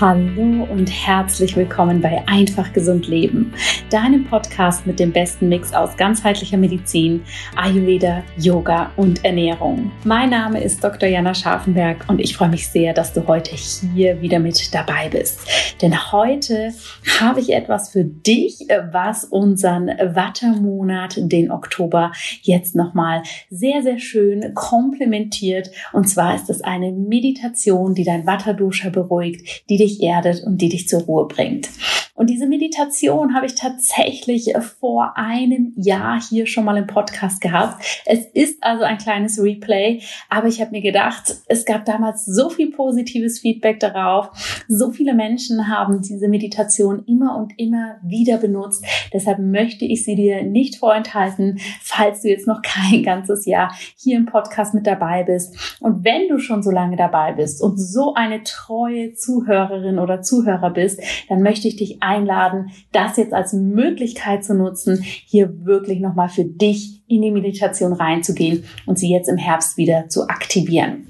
Hallo und herzlich willkommen bei Einfach Gesund Leben, deinem Podcast mit dem besten Mix aus ganzheitlicher Medizin, Ayurveda, Yoga und Ernährung. Mein Name ist Dr. Jana Scharfenberg und ich freue mich sehr, dass du heute hier wieder mit dabei bist. Denn heute habe ich etwas für dich, was unseren Wattermonat, den Oktober, jetzt nochmal sehr, sehr schön komplementiert. Und zwar ist es eine Meditation, die dein Watterdosha beruhigt, die dich dich erdet und die dich zur Ruhe bringt. Und diese Meditation habe ich tatsächlich vor einem Jahr hier schon mal im Podcast gehabt. Es ist also ein kleines Replay, aber ich habe mir gedacht, es gab damals so viel positives Feedback darauf. So viele Menschen haben diese Meditation immer und immer wieder benutzt. Deshalb möchte ich sie dir nicht vorenthalten, falls du jetzt noch kein ganzes Jahr hier im Podcast mit dabei bist. Und wenn du schon so lange dabei bist und so eine treue Zuhörerin oder Zuhörer bist, dann möchte ich dich einladen, das jetzt als Möglichkeit zu nutzen, hier wirklich nochmal für dich in die Meditation reinzugehen und sie jetzt im Herbst wieder zu aktivieren.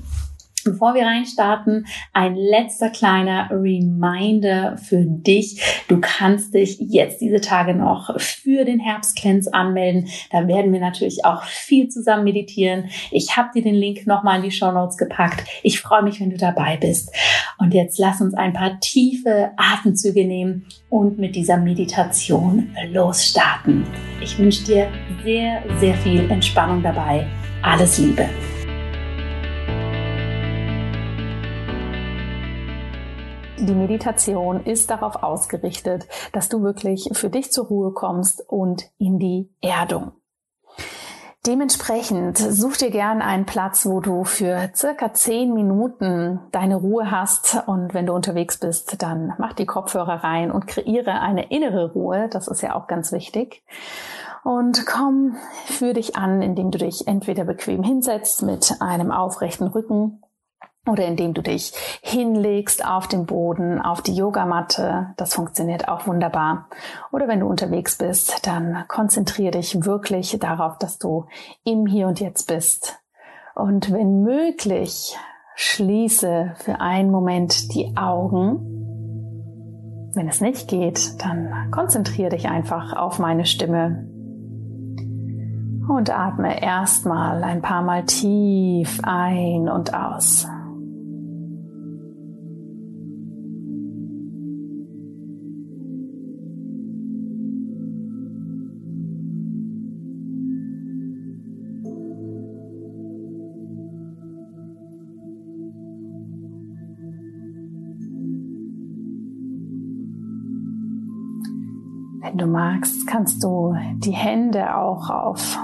Bevor wir reinstarten, ein letzter kleiner Reminder für dich. Du kannst dich jetzt diese Tage noch für den Herbstcleanse anmelden. Da werden wir natürlich auch viel zusammen meditieren. Ich habe dir den Link nochmal in die Show Notes gepackt. Ich freue mich, wenn du dabei bist. Und jetzt lass uns ein paar tiefe Atemzüge nehmen und mit dieser Meditation losstarten. Ich wünsche dir sehr, sehr viel Entspannung dabei. Alles Liebe. Die Meditation ist darauf ausgerichtet, dass du wirklich für dich zur Ruhe kommst und in die Erdung. Dementsprechend such dir gern einen Platz, wo du für circa zehn Minuten deine Ruhe hast. Und wenn du unterwegs bist, dann mach die Kopfhörer rein und kreiere eine innere Ruhe. Das ist ja auch ganz wichtig. Und komm für dich an, indem du dich entweder bequem hinsetzt mit einem aufrechten Rücken oder indem du dich hinlegst auf den Boden, auf die Yogamatte. Das funktioniert auch wunderbar. Oder wenn du unterwegs bist, dann konzentriere dich wirklich darauf, dass du im Hier und Jetzt bist. Und wenn möglich, schließe für einen Moment die Augen. Wenn es nicht geht, dann konzentriere dich einfach auf meine Stimme. Und atme erstmal ein paar Mal tief ein und aus. Du magst, kannst du die Hände auch auf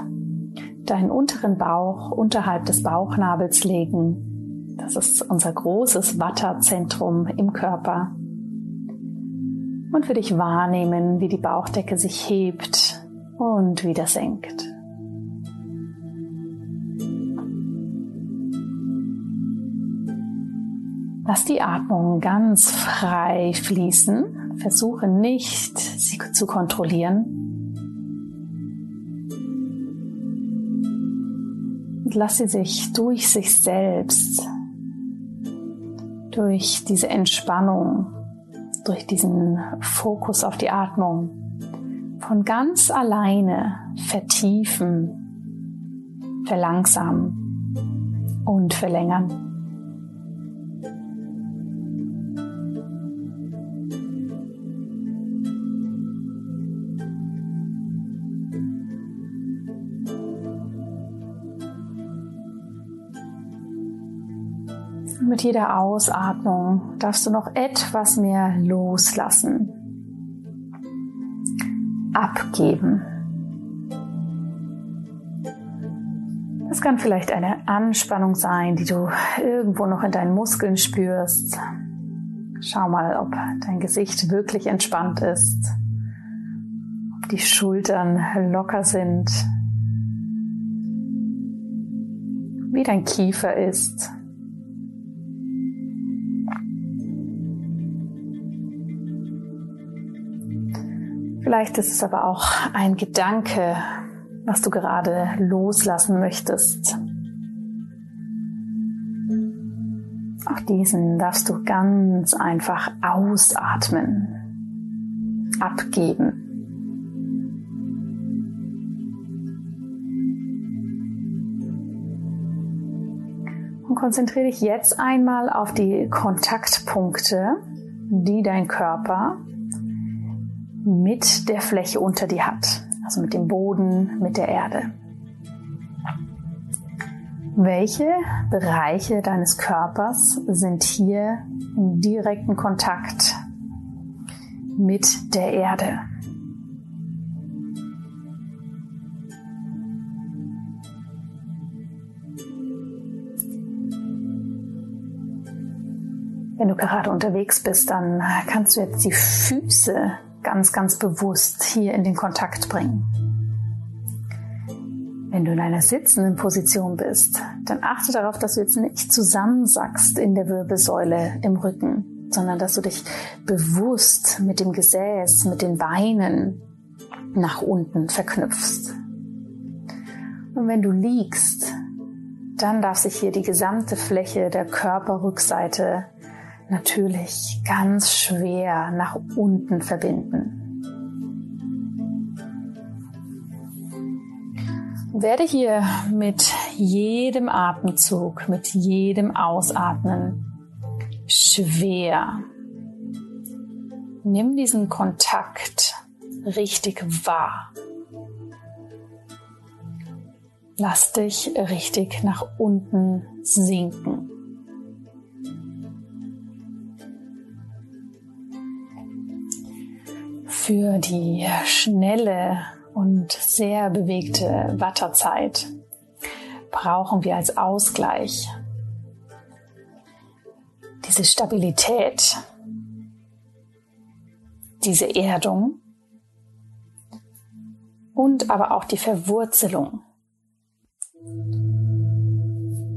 deinen unteren Bauch unterhalb des Bauchnabels legen. Das ist unser großes Watterzentrum im Körper. Und für dich wahrnehmen, wie die Bauchdecke sich hebt und wieder senkt. Lass die Atmung ganz frei fließen Versuche nicht, sie zu kontrollieren. Und lass sie sich durch sich selbst, durch diese Entspannung, durch diesen Fokus auf die Atmung von ganz alleine vertiefen, verlangsamen und verlängern. Mit jeder Ausatmung darfst du noch etwas mehr loslassen, abgeben. Das kann vielleicht eine Anspannung sein, die du irgendwo noch in deinen Muskeln spürst. Schau mal, ob dein Gesicht wirklich entspannt ist, ob die Schultern locker sind, wie dein Kiefer ist. Vielleicht ist es aber auch ein Gedanke, was du gerade loslassen möchtest. Auch diesen darfst du ganz einfach ausatmen, abgeben. Und konzentriere dich jetzt einmal auf die Kontaktpunkte, die dein Körper mit der Fläche unter dir hat, also mit dem Boden, mit der Erde. Welche Bereiche deines Körpers sind hier im direkten Kontakt mit der Erde? Wenn du gerade unterwegs bist, dann kannst du jetzt die Füße ganz, ganz bewusst hier in den Kontakt bringen. Wenn du in einer sitzenden Position bist, dann achte darauf, dass du jetzt nicht zusammensackst in der Wirbelsäule im Rücken, sondern dass du dich bewusst mit dem Gesäß, mit den Beinen nach unten verknüpfst. Und wenn du liegst, dann darf sich hier die gesamte Fläche der Körperrückseite natürlich ganz schwer nach unten verbinden. Werde hier mit jedem Atemzug, mit jedem Ausatmen schwer. Nimm diesen Kontakt richtig wahr. Lass dich richtig nach unten sinken. Für die schnelle und sehr bewegte Watterzeit brauchen wir als Ausgleich diese Stabilität, diese Erdung und aber auch die Verwurzelung.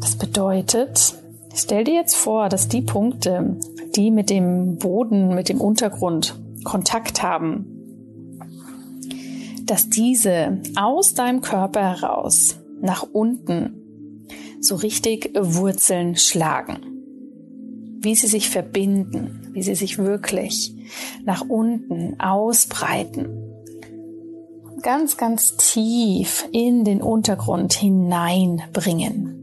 Das bedeutet, stell dir jetzt vor, dass die Punkte, die mit dem Boden, mit dem Untergrund Kontakt haben, dass diese aus deinem Körper heraus nach unten so richtig Wurzeln schlagen, wie sie sich verbinden, wie sie sich wirklich nach unten ausbreiten, ganz, ganz tief in den Untergrund hineinbringen.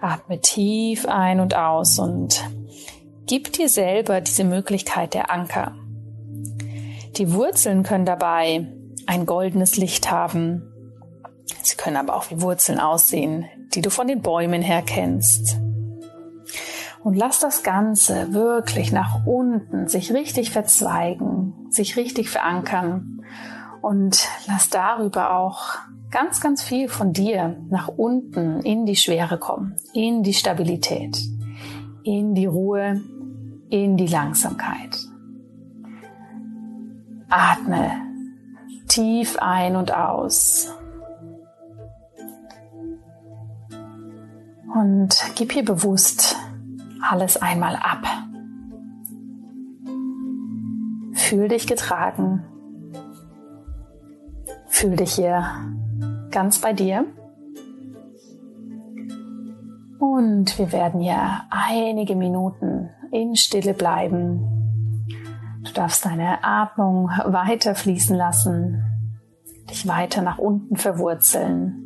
Atme tief ein und aus und Gib dir selber diese Möglichkeit der Anker. Die Wurzeln können dabei ein goldenes Licht haben. Sie können aber auch wie Wurzeln aussehen, die du von den Bäumen her kennst. Und lass das Ganze wirklich nach unten sich richtig verzweigen, sich richtig verankern und lass darüber auch ganz, ganz viel von dir nach unten in die Schwere kommen, in die Stabilität, in die Ruhe, in die Langsamkeit. Atme tief ein und aus. Und gib hier bewusst alles einmal ab. Fühl dich getragen. Fühl dich hier ganz bei dir. Und wir werden hier einige Minuten in Stille bleiben. Du darfst deine Atmung weiter fließen lassen, dich weiter nach unten verwurzeln.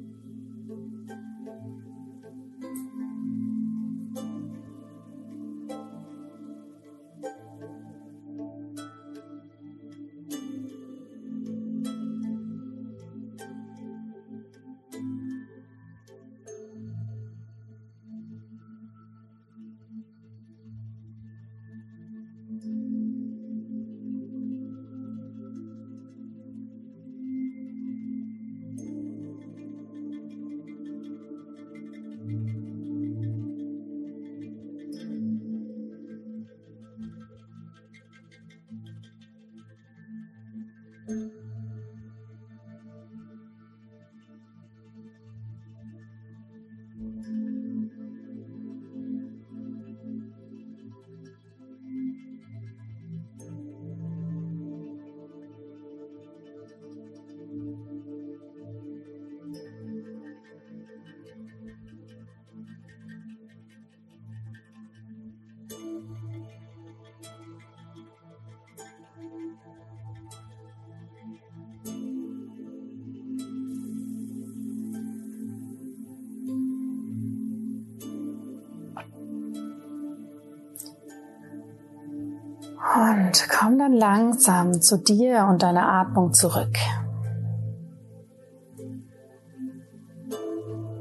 Und komm dann langsam zu dir und deiner Atmung zurück.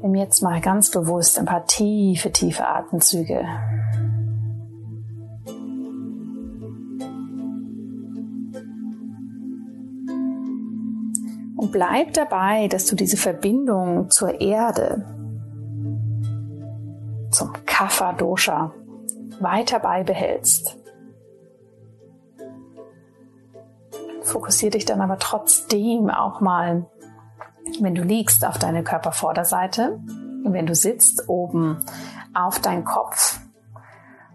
Nimm jetzt mal ganz bewusst ein paar tiefe, tiefe Atemzüge. Und bleib dabei, dass du diese Verbindung zur Erde, zum Kapha Dosha, weiter beibehältst. Fokussiere dich dann aber trotzdem auch mal wenn du liegst auf deine Körpervorderseite, wenn du sitzt oben auf deinen Kopf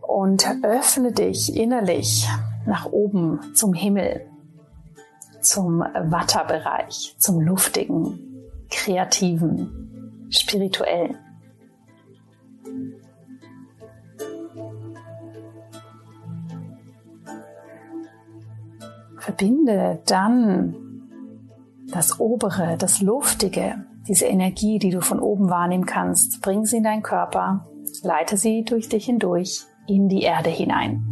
und öffne dich innerlich nach oben zum Himmel, zum Watterbereich, zum luftigen, kreativen, spirituellen. Verbinde dann das Obere, das Luftige, diese Energie, die du von oben wahrnehmen kannst, bring sie in deinen Körper, leite sie durch dich hindurch in die Erde hinein.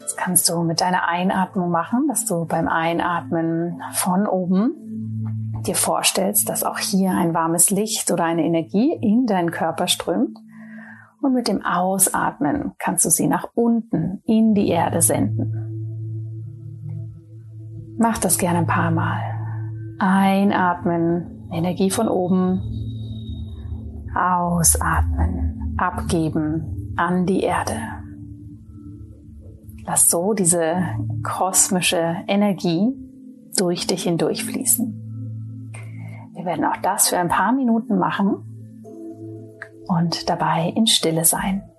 Das kannst du mit deiner Einatmung machen, dass du beim Einatmen von oben dir vorstellst, dass auch hier ein warmes Licht oder eine Energie in deinen Körper strömt. Und mit dem Ausatmen kannst du sie nach unten in die Erde senden. Mach das gerne ein paar Mal. Einatmen, Energie von oben. Ausatmen, abgeben an die Erde. Lass so diese kosmische Energie durch dich hindurchfließen. Wir werden auch das für ein paar Minuten machen und dabei in Stille sein.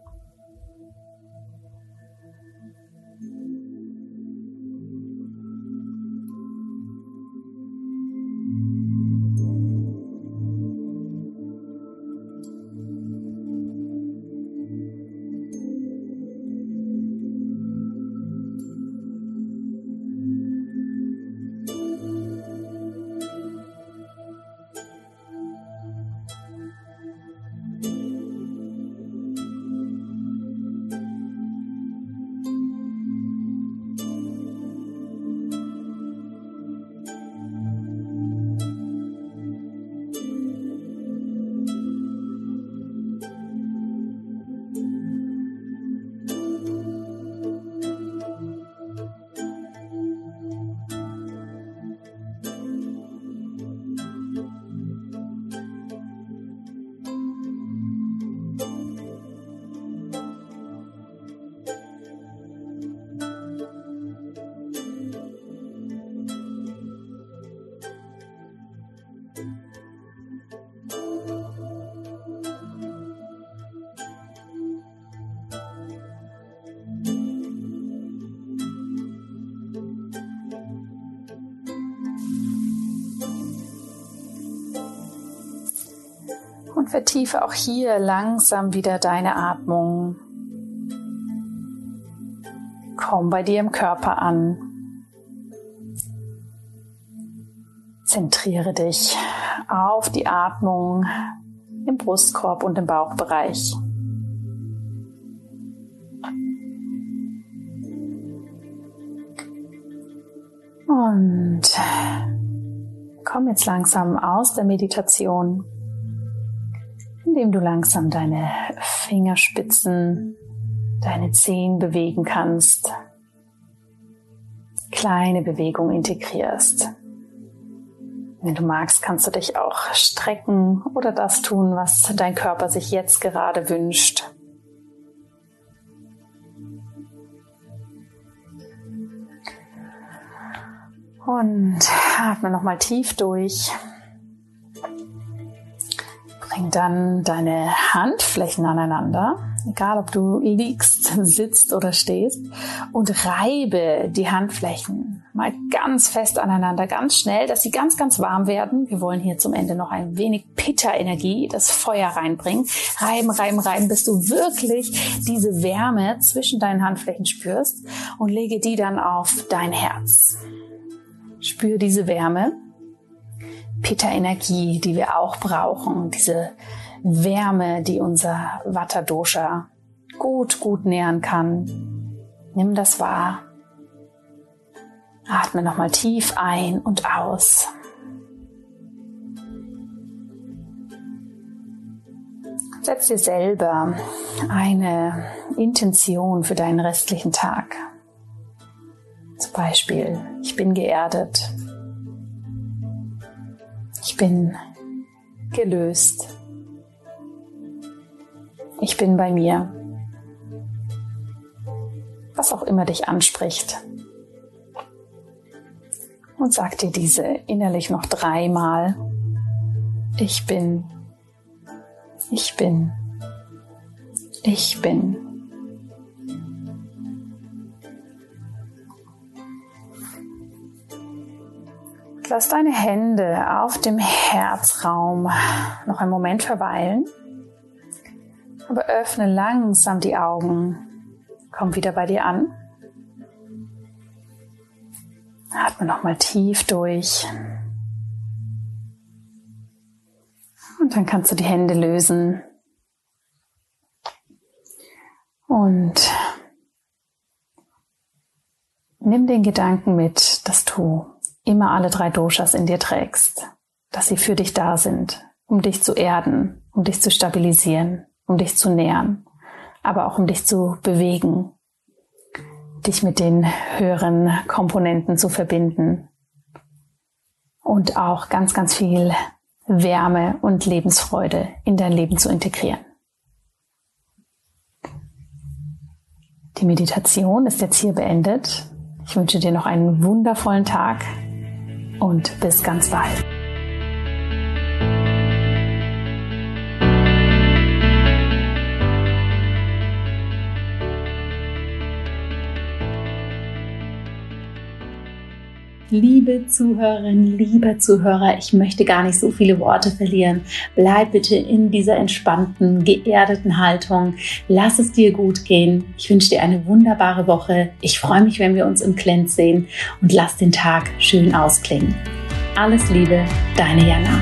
Vertiefe auch hier langsam wieder deine Atmung. Komm bei dir im Körper an. Zentriere dich auf die Atmung im Brustkorb und im Bauchbereich. Und komm jetzt langsam aus der Meditation indem du langsam deine Fingerspitzen, deine Zehen bewegen kannst, kleine Bewegung integrierst. Wenn du magst, kannst du dich auch strecken oder das tun, was dein Körper sich jetzt gerade wünscht. Und atme nochmal tief durch. Bring dann deine Handflächen aneinander, egal ob du liegst, sitzt oder stehst, und reibe die Handflächen mal ganz fest aneinander, ganz schnell, dass sie ganz, ganz warm werden. Wir wollen hier zum Ende noch ein wenig Pitta-Energie, das Feuer reinbringen. Reiben, reiben, reiben, bis du wirklich diese Wärme zwischen deinen Handflächen spürst und lege die dann auf dein Herz. Spür diese Wärme Pitta-Energie, die wir auch brauchen, diese Wärme, die unser Vata-Dosha gut, gut nähern kann. Nimm das wahr. Atme nochmal tief ein und aus. Setz dir selber eine Intention für deinen restlichen Tag. Zum Beispiel, ich bin geerdet. Ich bin gelöst. Ich bin bei mir. Was auch immer dich anspricht. Und sag dir diese innerlich noch dreimal. Ich bin ich bin. Ich bin. Lass deine Hände auf dem Herzraum noch einen Moment verweilen. Aber öffne langsam die Augen. Komm wieder bei dir an. Atme nochmal tief durch. Und dann kannst du die Hände lösen. Und nimm den Gedanken mit, dass du immer alle drei Doshas in dir trägst, dass sie für dich da sind, um dich zu erden, um dich zu stabilisieren, um dich zu nähern, aber auch um dich zu bewegen, dich mit den höheren Komponenten zu verbinden und auch ganz, ganz viel Wärme und Lebensfreude in dein Leben zu integrieren. Die Meditation ist jetzt hier beendet. Ich wünsche dir noch einen wundervollen Tag und bis ganz bald. Liebe Zuhörerin, lieber Zuhörer, ich möchte gar nicht so viele Worte verlieren. Bleib bitte in dieser entspannten, geerdeten Haltung. Lass es dir gut gehen. Ich wünsche dir eine wunderbare Woche. Ich freue mich, wenn wir uns im Cleanse sehen und lass den Tag schön ausklingen. Alles Liebe, deine Jana.